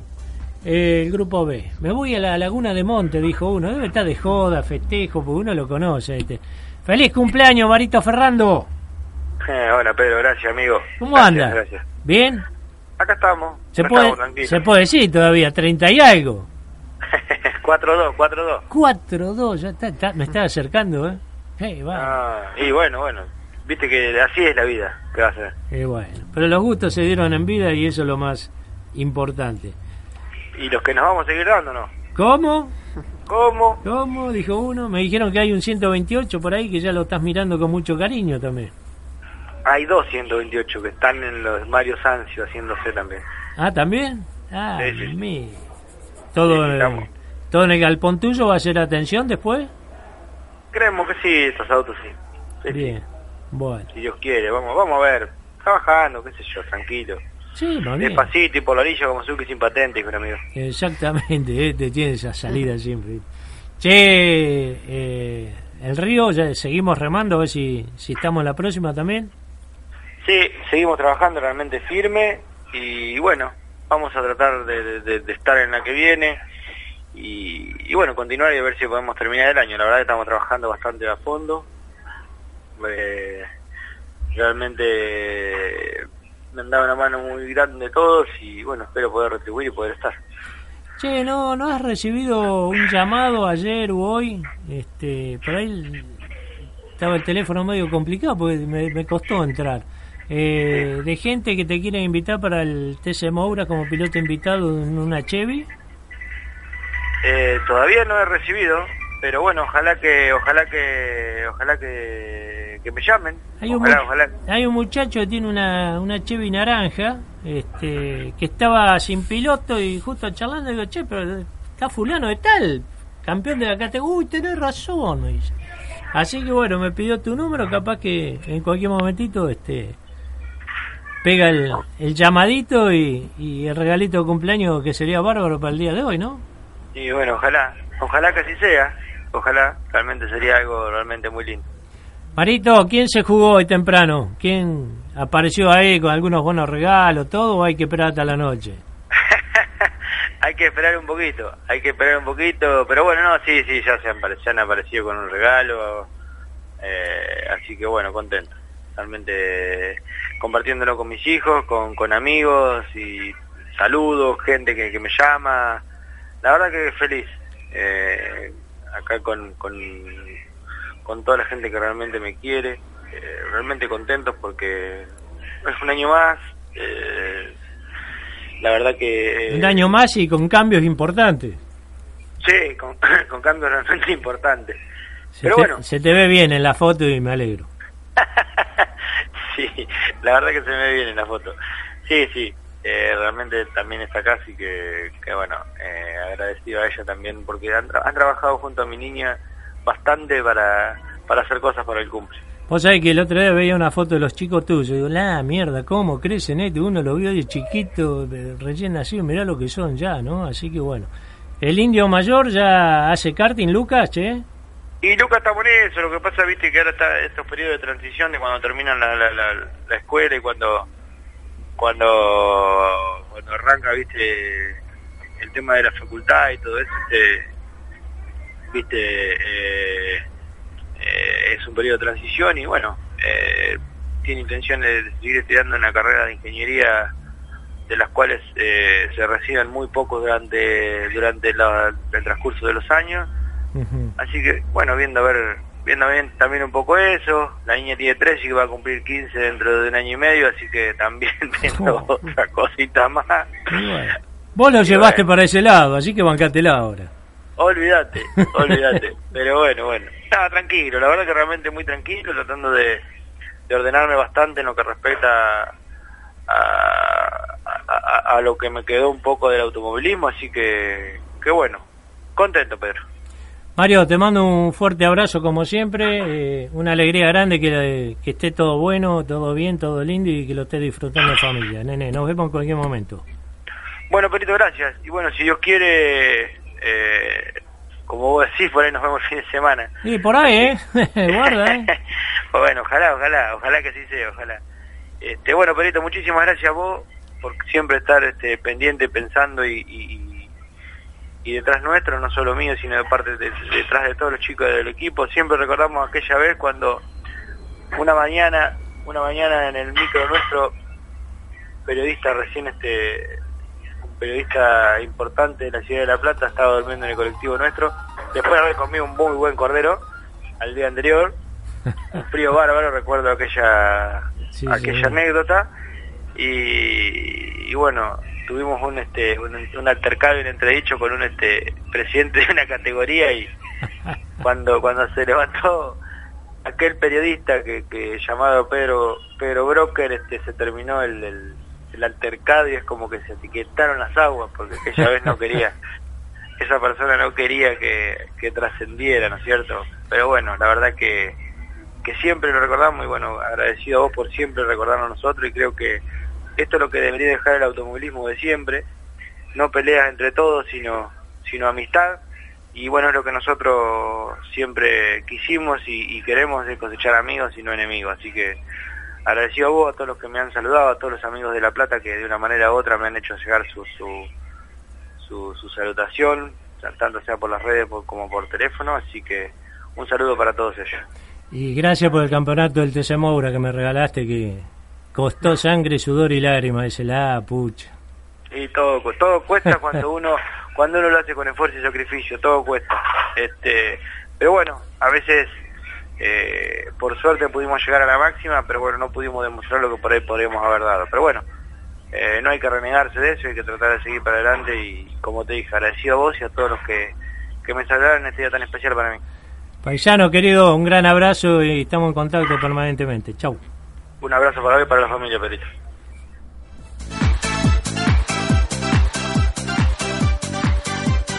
eh, el grupo B. Me voy a la Laguna de Monte, dijo uno. Debe estar de joda, festejo, porque uno lo conoce. ¿viste? Feliz cumpleaños, Marito Ferrando. Eh, hola Pedro, gracias amigo. ¿Cómo Gracias, anda? Gracias. ¿Bien? Acá estamos. Se puede, estamos, se puede decir todavía, 30 y algo. 4-2, 4-2. 4-2, ya está, está- me está acercando, ¿eh? Ah, y bueno, bueno. Viste que así es la vida. ¿Qué va a hacer? Eh, bueno, pero los gustos se dieron en vida y eso es lo más importante. Y los que nos vamos a seguir dando, ¿no? ¿Cómo? ¿Cómo? ¿Cómo? Dijo uno. Me dijeron que hay un 128 por ahí que ya lo estás mirando con mucho cariño también. Hay dos 128 que están en los Mario Sancio haciéndose también. Ah, ¿también? Ah, Sí, mi- Todo, Sí, en- estamos. todo en el galpón tuyo va a ser atención después. Creemos que sí, estos autos sí. Bien, bueno. Si Dios quiere, vamos, vamos a ver. Trabajando, qué sé yo, tranquilo. Sí. Despacito y por la orilla como Suki sin patente, hijo amigo. Exactamente, este tiene esa salida siempre. Che, eh, el río, ya seguimos remando a ver si, si estamos en la próxima también. Sí, seguimos trabajando realmente firme y bueno, vamos a tratar de, estar en la que viene y, bueno, continuar y a ver si podemos terminar el año. La verdad estamos trabajando bastante a fondo. Eh, realmente me han dado una mano muy grande todos y bueno, espero poder retribuir y poder estar. Che, ¿no, ¿no has recibido un llamado ayer u hoy? Este, por ahí estaba el teléfono medio complicado porque me costó entrar. Eh, de gente que te quiere invitar para el TC Moura como piloto invitado en una Chevy. Eh, todavía no he recibido, pero bueno, ojalá que, ojalá que, ojalá que, que me llamen. Hay un, Ojalá, mu- ojalá. hay un muchacho que tiene una, una Chevy naranja, este, que estaba sin piloto y justo charlando digo, che, pero está fulano de tal, campeón de la categoría, uy, tenés razón, me dice. Así que bueno, me pidió tu número, capaz que en cualquier momentito este pega el, el llamadito y, y el regalito de cumpleaños que sería bárbaro para el día de hoy, ¿no? Y bueno, ojalá, ojalá que así sea. Ojalá, realmente sería algo realmente muy lindo. Marito, ¿quién se jugó hoy temprano? ¿Quién apareció ahí con algunos buenos regalos, todo o hay que esperar hasta la noche? hay que esperar un poquito, hay que esperar un poquito, pero bueno, no, sí, sí, ya se han, ya han aparecido con un regalo, eh, así que bueno, contento. Realmente compartiéndolo con mis hijos, con, con amigos y saludos, gente que, que me llama. La verdad que feliz. eh, acá con, con, con toda la gente que realmente me quiere, eh, realmente contentos porque es un año más, eh, la verdad que... Un año más y con cambios importantes. Sí, con, con cambios realmente importantes. Se Pero te, bueno, se te ve bien en la foto y me alegro. la verdad que se me en la foto. Sí, sí, eh, realmente también está acá, así que, bueno, eh, agradecido a ella también, porque han, tra- han trabajado junto a mi niña bastante para, para hacer cosas para el cumple. Vos sabés que el otro día veía una foto de los chicos tuyos. Digo, la mierda, ¿cómo crecen esto? Uno lo vio de chiquito, de recién nacido, mirá lo que son ya, ¿no? Así que bueno. El indio mayor ya hace karting, Lucas, che. Y Lucas está por eso, lo que pasa, viste, que ahora está estos periodos de transición de cuando terminan la, la, la, la escuela y cuando, cuando, cuando arranca, viste, el tema de la facultad y todo eso, este, viste, eh, eh, es un periodo de transición y bueno, eh, tiene intención de seguir estudiando en la carrera de ingeniería de las cuales se reciben muy pocos durante durante el transcurso de los años Así que, bueno, viendo a ver, viendo bien también un poco eso, la niña tiene 13 y que va a cumplir 15 dentro de un año y medio, así que también viendo Oh. otra cosita más. Bueno. Vos lo Y llevaste bueno. para ese lado, así que bancátela ahora. Olvídate, olvídate. Pero bueno, bueno. Estaba tranquilo, la verdad que realmente muy tranquilo, tratando de, de ordenarme bastante en lo que respecta a, a, a- a lo que me quedó un poco del automovilismo, así que, que bueno, contento, Pedro. Mario, te mando un fuerte abrazo como siempre, eh, una alegría grande que, que esté todo bueno, todo bien, todo lindo y que lo esté disfrutando en familia. Nene, nos vemos en cualquier momento. Bueno, Perito, gracias. Y bueno, si Dios quiere, eh, como vos decís, por ahí nos vemos el fin de semana. Y por ahí, ¿eh? Guarda, ¿eh? bueno, ojalá, ojalá, ojalá que así sea, ojalá. Este, bueno, Perito, muchísimas gracias a vos por siempre estar este, pendiente, pensando y, y, y detrás nuestro, no solo mío, sino de parte de- detrás de todos los chicos del equipo. Siempre recordamos aquella vez cuando una mañana, una mañana en el micro nuestro, periodista recién este un periodista importante de la ciudad de La Plata estaba durmiendo en el colectivo nuestro después de haber comido un muy buen cordero al día anterior un frío bárbaro recuerdo aquella Sí, aquella sí. anécdota y, y bueno tuvimos un este un, un altercado y un entredicho con un este presidente de una categoría y cuando cuando se levantó aquel periodista que, que llamado Pedro Pedro Broker este se terminó el, el, el altercado y es como que se etiquetaron las aguas porque aquella vez no quería esa persona no quería que, que trascendiera, ¿no es cierto? Pero bueno, la verdad que, que siempre lo recordamos y bueno, agradecido a vos por siempre recordarnos a nosotros y creo que esto es lo que debería dejar el automovilismo de siempre, no peleas entre todos, sino, sino amistad y bueno, es lo que nosotros siempre quisimos y, queremos de cosechar amigos y no enemigos, así que agradecido a vos, a todos los que me han saludado, a todos los amigos de La Plata que de una manera u otra me han hecho llegar su, su, su, su salutación, tanto sea por las redes como por teléfono, así que un saludo para todos ellos. Y gracias por el campeonato del TC Moura que me regalaste que costó sangre, sudor y lágrimas. Dice la pucha. Y todo todo cuesta cuando uno cuando uno lo hace con esfuerzo y sacrificio, todo cuesta. Este, pero bueno, a veces eh, por suerte pudimos llegar a la máxima, pero bueno, no pudimos demostrar lo que por ahí podríamos haber dado. Pero bueno, eh, no hay que renegarse de eso, hay que tratar de seguir para adelante y como te dije, agradecido a vos y a todos los que, que me saludaron en este día tan especial para mí. Paisano querido, un gran abrazo y estamos en contacto permanentemente. Chau. Un abrazo para hoy y para la familia, Perito.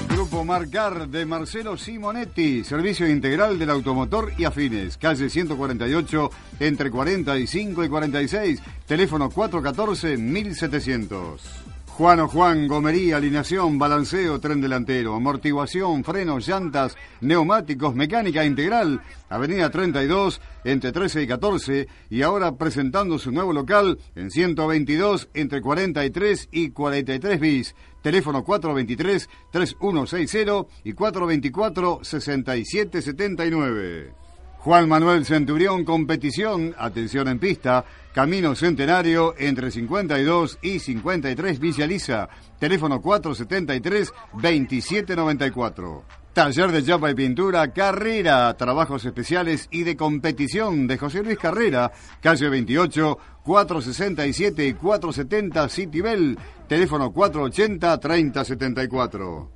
Grupo Marcar de Marcelo Simonetti, servicio integral del automotor y afines, calle 148 entre 45 y 46, teléfono 414-1700. Juan o Juan, gomería, alineación, balanceo, tren delantero, amortiguación, frenos, llantas, neumáticos, mecánica integral, Avenida 32, entre 13 y 14, y ahora presentando su nuevo local en 122, entre 43 y 43 bis, teléfono 423-3160 y 424-6779. Juan Manuel Centurión, competición, atención en pista, Camino Centenario entre 52 y 53 Villa teléfono 473-2794. Taller de chapa y pintura Carrera, trabajos especiales y de competición de José Luis Carrera, calle 28, 467 y 470 Citibel, teléfono 480-3074.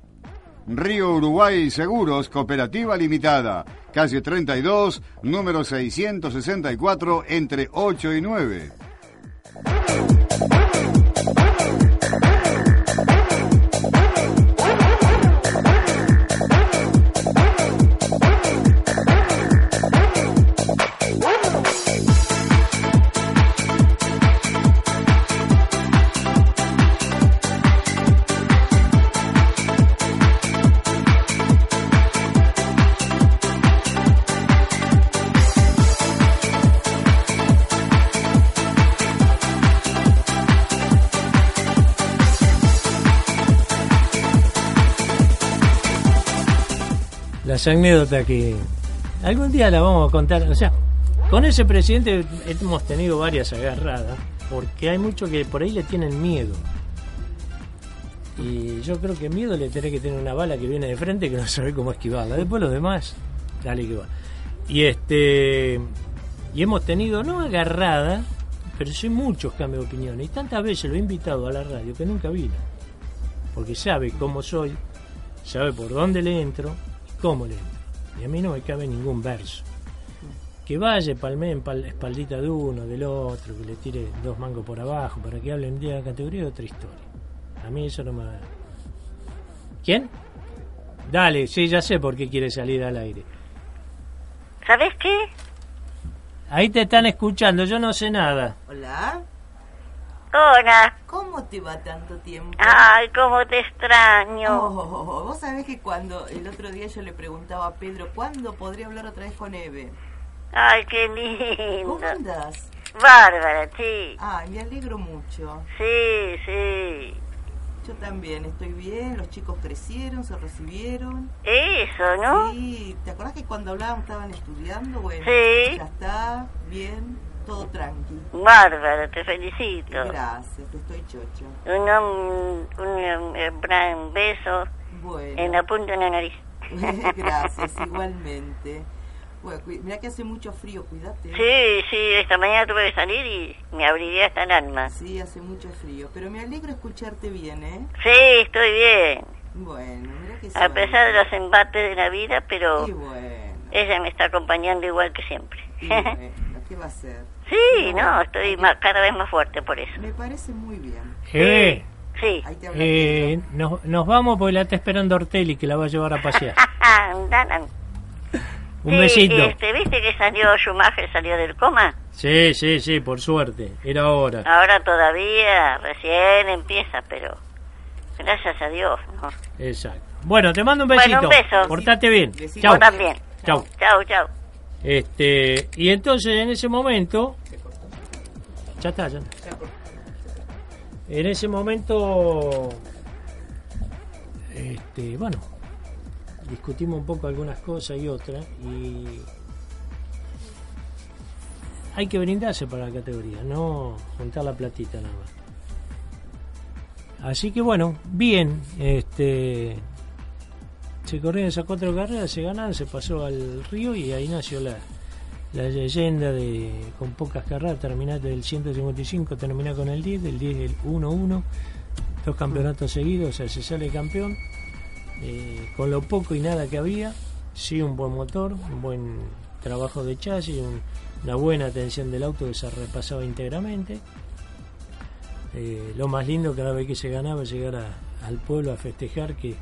Río Uruguay Seguros, Cooperativa Limitada, calle 32, número 664, entre 8 y 9. Las anécdotas que algún día la vamos a contar. O sea, con ese presidente hemos tenido varias agarradas, porque hay muchos que por ahí le tienen miedo. Y yo creo que miedo le tiene que tener una bala que viene de frente que no sabe cómo esquivarla. Después lo demás, dale que va. Y este y hemos tenido no agarrada, pero sí muchos cambios de opinión. Y tantas veces lo he invitado a la radio que nunca vino. Porque sabe cómo soy, sabe por dónde le entro cómo le entro. Y a mí no me cabe ningún verso. Que vaya palme en pal- espaldita de uno, del otro, que le tire dos mangos por abajo para que hablen de la categoría de otra historia. A mí eso no me... ¿Quién? Dale, sí, ya sé por qué quiere salir al aire. ¿Sabes qué? Ahí te están escuchando, yo no sé nada. Hola, Hola. ¿cómo te va tanto tiempo? Ay, cómo te extraño. Oh, vos sabés que cuando el otro día yo le preguntaba a Pedro cuándo podría hablar otra vez con Eve. Ay, qué lindo. ¿Cómo andás? Bárbara, sí. Ay, me alegro mucho. Sí, sí. Yo también estoy bien, los chicos crecieron, se recibieron. Eso, ¿no? Sí, ¿te acordás que cuando hablábamos estaban estudiando? Bueno, Sí. ya está, bien, todo tranqui. Bárbara, te felicito. Gracias, te estoy chocho. Un, un, gran beso Bueno. en la punta de la nariz. Gracias, igualmente. Bueno, mirá que hace mucho frío, cuídate. Sí, sí, esta mañana tuve que salir y me abriría hasta el alma. Sí, hace mucho frío, pero me alegro escucharte bien, ¿eh? Sí, estoy bien. Bueno, mira que A pesar de los embates de la vida, pero Y bueno, ella me está acompañando igual que siempre. y bueno, ¿qué va a ser? Sí, no, estoy ma- cada vez más fuerte por eso. Me parece muy bien. Eh, Sí. Ahí te habla eh, nos, nos vamos porque la está esperando Ortelli que la va a llevar a pasear. Un Sí, besito. Este, ¿Viste que salió Schumacher, salió del coma? Sí, sí, sí, por suerte. Era hora. Ahora todavía, recién empieza, pero gracias a Dios, ¿no? Exacto. Bueno, te mando un Bueno, besito. un beso. Portate bien. Vos también. Chau. Chau, chau. Este, y entonces en ese momento. Ya está, ya. En ese momento. Este, bueno, discutimos un poco algunas cosas y otras. Y. Hay que brindarse para la categoría, no juntar la platita nada más. Así que bueno, bien, este se corrieron esas cuatro carreras, se ganaron, se pasó al río y ahí nació la, la leyenda de con pocas carreras, terminar del 155, terminar con el 10, del 10 el 1-1, dos campeonatos seguidos, o sea, se sale campeón, eh, con lo poco y nada que había, sí un buen motor, un buen trabajo de chasis, un- una buena atención del auto que se repasaba íntegramente. Eh, lo más lindo cada vez que se ganaba llegar al pueblo a festejar que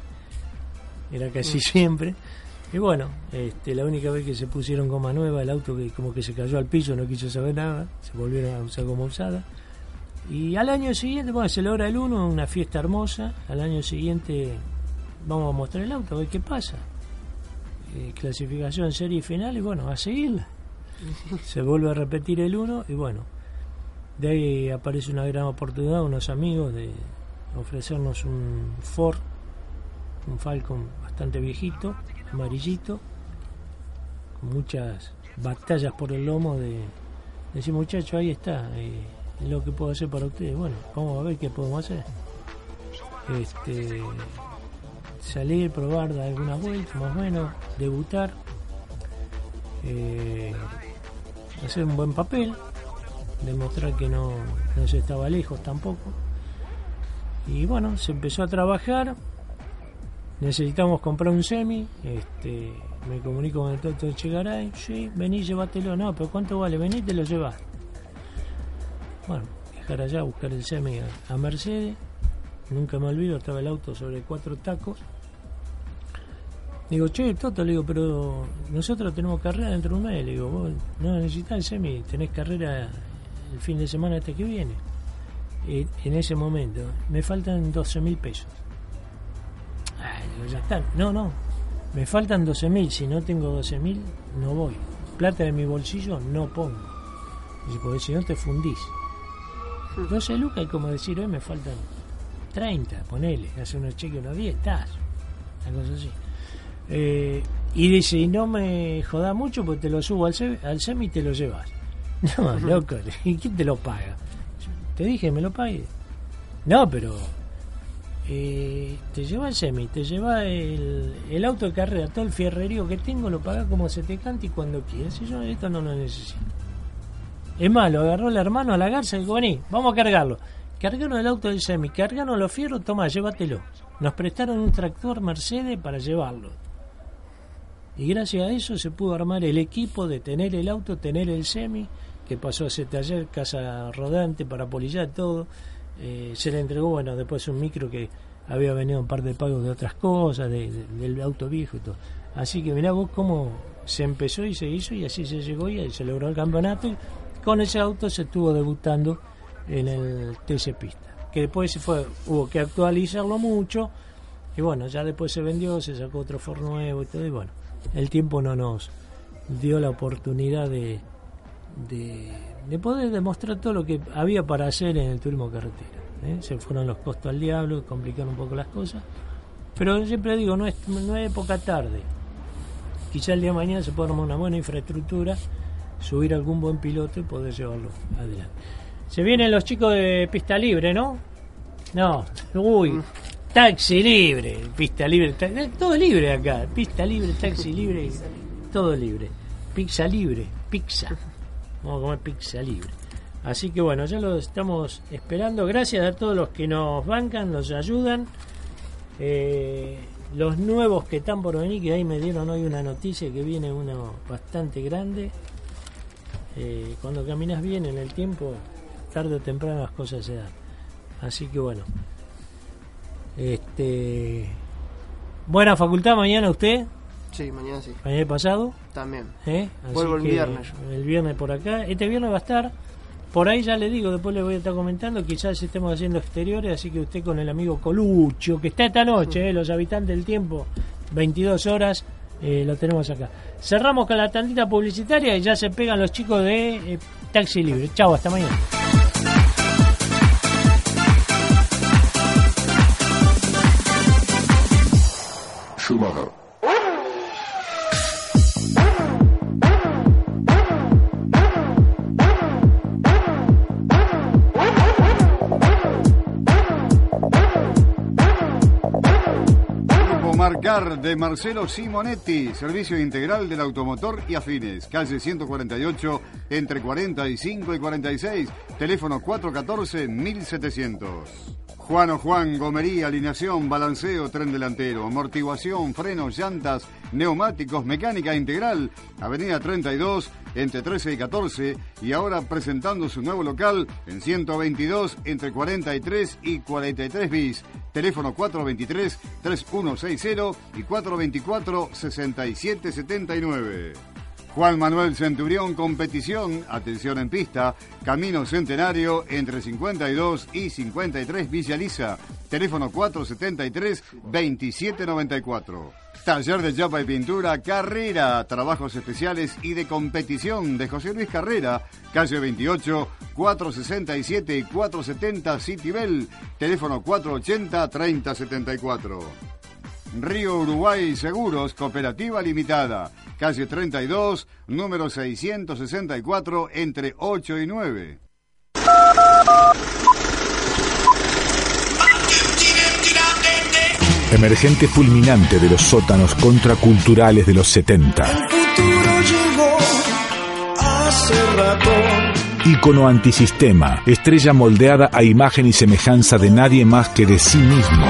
era casi siempre. Y bueno este, la única vez que se pusieron goma nueva el auto que como que se cayó al piso no quiso saber nada se volvieron a usar goma usada. Y al año siguiente bueno se logra el 1 una fiesta hermosa. Al año siguiente vamos a mostrar el auto a ver qué pasa. Eh, clasificación serie final y bueno a seguirla. Se vuelve a repetir el 1 y bueno de ahí aparece una gran oportunidad, unos amigos, de ofrecernos un Ford, un Falcon bastante viejito, amarillito, con muchas batallas por el lomo de decir muchacho ahí está, eh, lo que puedo hacer para ustedes. Bueno, vamos a ver qué podemos hacer. Este, salir, probar, dar algunas vueltas, más o menos, debutar, eh, hacer un buen papel, demostrar que no, no se estaba lejos tampoco. Y bueno, se empezó a trabajar, necesitamos comprar un semi, este, me comunico con el Toto Chegaray, sí, vení, llévatelo, no, pero ¿cuánto vale? Vení, te lo llevas. Bueno, dejar allá, buscar el semi a, a Mercedes, nunca me olvido, estaba el auto sobre cuatro tacos. Digo, che, Toto, le digo, pero nosotros tenemos carrera dentro de un mes. Le digo, vos no necesitas el semi, tenés carrera el fin de semana este que viene. Y en ese momento, me faltan 12 mil pesos. Digo, ya está. No, no, me faltan 12 mil. Si no tengo 12 mil, no voy. Plata de mi bolsillo no pongo. Dice, porque si no te fundís. 12 lucas y como decir, hoy me faltan 30, ponele, hace unos cheques, unos 10, estás. Una cosa así. Eh, y dice, y no me joda mucho, pues te lo subo al, al semi y te lo llevas. No, loco, ¿y quién te lo paga? Te dije, me lo pague. No, pero eh, te lleva el semi, te lleva el, el auto de carrera, todo el fierrerío que tengo, lo paga como se te cante y cuando quieras. Y yo esto no lo necesito. Es más, lo agarró el hermano a la garza y dijo, vení, vamos a cargarlo. Cargaron el auto del semi, cargaron los fierros, toma, llévatelo. Nos prestaron un tractor Mercedes para llevarlo. Y gracias a eso se pudo armar el equipo de tener el auto, tener el semi, que pasó a ese taller, casa rodante para polillar todo. Eh, se le entregó, bueno, después un micro que había venido un par de pagos de otras cosas, de- de- del auto viejo y todo. Así que mirá vos cómo se empezó y se hizo y así se llegó y se logró el campeonato. Y con ese auto se estuvo debutando en el TC Pista. Que después se fue, hubo que actualizarlo mucho y bueno, ya después se vendió, se sacó otro Ford nuevo y todo y bueno, el tiempo no nos dio la oportunidad de, de poder demostrar todo lo que había para hacer en el turismo carretera. ¿eh? Se fueron los costos al diablo, complicaron un poco las cosas. Pero siempre digo, no es, no es época tarde. Quizá el día de mañana se pueda armar una buena infraestructura, subir algún buen piloto y poder llevarlo adelante. Se vienen los chicos de pista libre, ¿no? No, uy, taxi libre, pista libre, eh, todo libre acá, pista libre, taxi libre, todo libre. Pizza libre, pizza. Vamos a comer pizza libre. Así que bueno, ya lo estamos esperando. Gracias a todos los que nos bancan, nos ayudan. Eh, los nuevos que están por venir, que ahí me dieron hoy una noticia que viene uno bastante grande. Eh, cuando caminas bien en el tiempo, tarde o temprano las cosas se dan. Así que bueno. Este. Buena facultad mañana usted, Sí, mañana sí. mañana pasado. También. ¿eh? Así Vuelvo el que viernes. El viernes por acá. Este viernes va a estar. Por ahí ya le digo, después le voy a estar comentando. Quizás estemos haciendo exteriores, así que usted con el amigo Colucho, que está esta noche, ¿eh? los habitantes del tiempo, 22 horas, eh, lo tenemos acá. Cerramos con la tantita publicitaria y ya se pegan los chicos de eh, Taxi Libre. Chao, hasta mañana. Schumacher. Marcar de Marcelo Simonetti, servicio integral del automotor y afines, calle 148 entre 45 y 46, teléfono 414-1700. Juan o Juan, gomería, alineación, balanceo, tren delantero, amortiguación, frenos, llantas, neumáticos, mecánica integral, Avenida 32 entre 13 y 14 y ahora presentando su nuevo local en 122 entre 43 y 43 bis. Teléfono 423-3160 y 424-6779. Juan Manuel Centurión Competición, atención en pista, Camino Centenario entre 52 y 53 Villa Lisa, teléfono 473-2794. Taller de Chapa y Pintura Carrera, trabajos especiales y de competición de José Luis Carrera, calle 28, 467 y 470 Citibel, teléfono 480-3074. Río Uruguay Seguros, Cooperativa Limitada, calle 32, número 664, entre 8 y 9. emergente fulminante de los sótanos contraculturales de los 70. futuro llegó hace rato. Ícono antisistema, estrella moldeada a imagen y semejanza de nadie más que de sí mismo.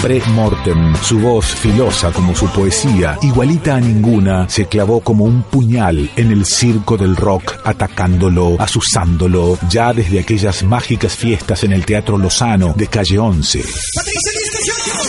Pre-mortem, su voz filosa como su poesía, igualita a ninguna, se clavó como un puñal en el circo del rock, atacándolo, asusándolo, ya desde aquellas mágicas fiestas en el Teatro Lozano de Calle 11. Patricia,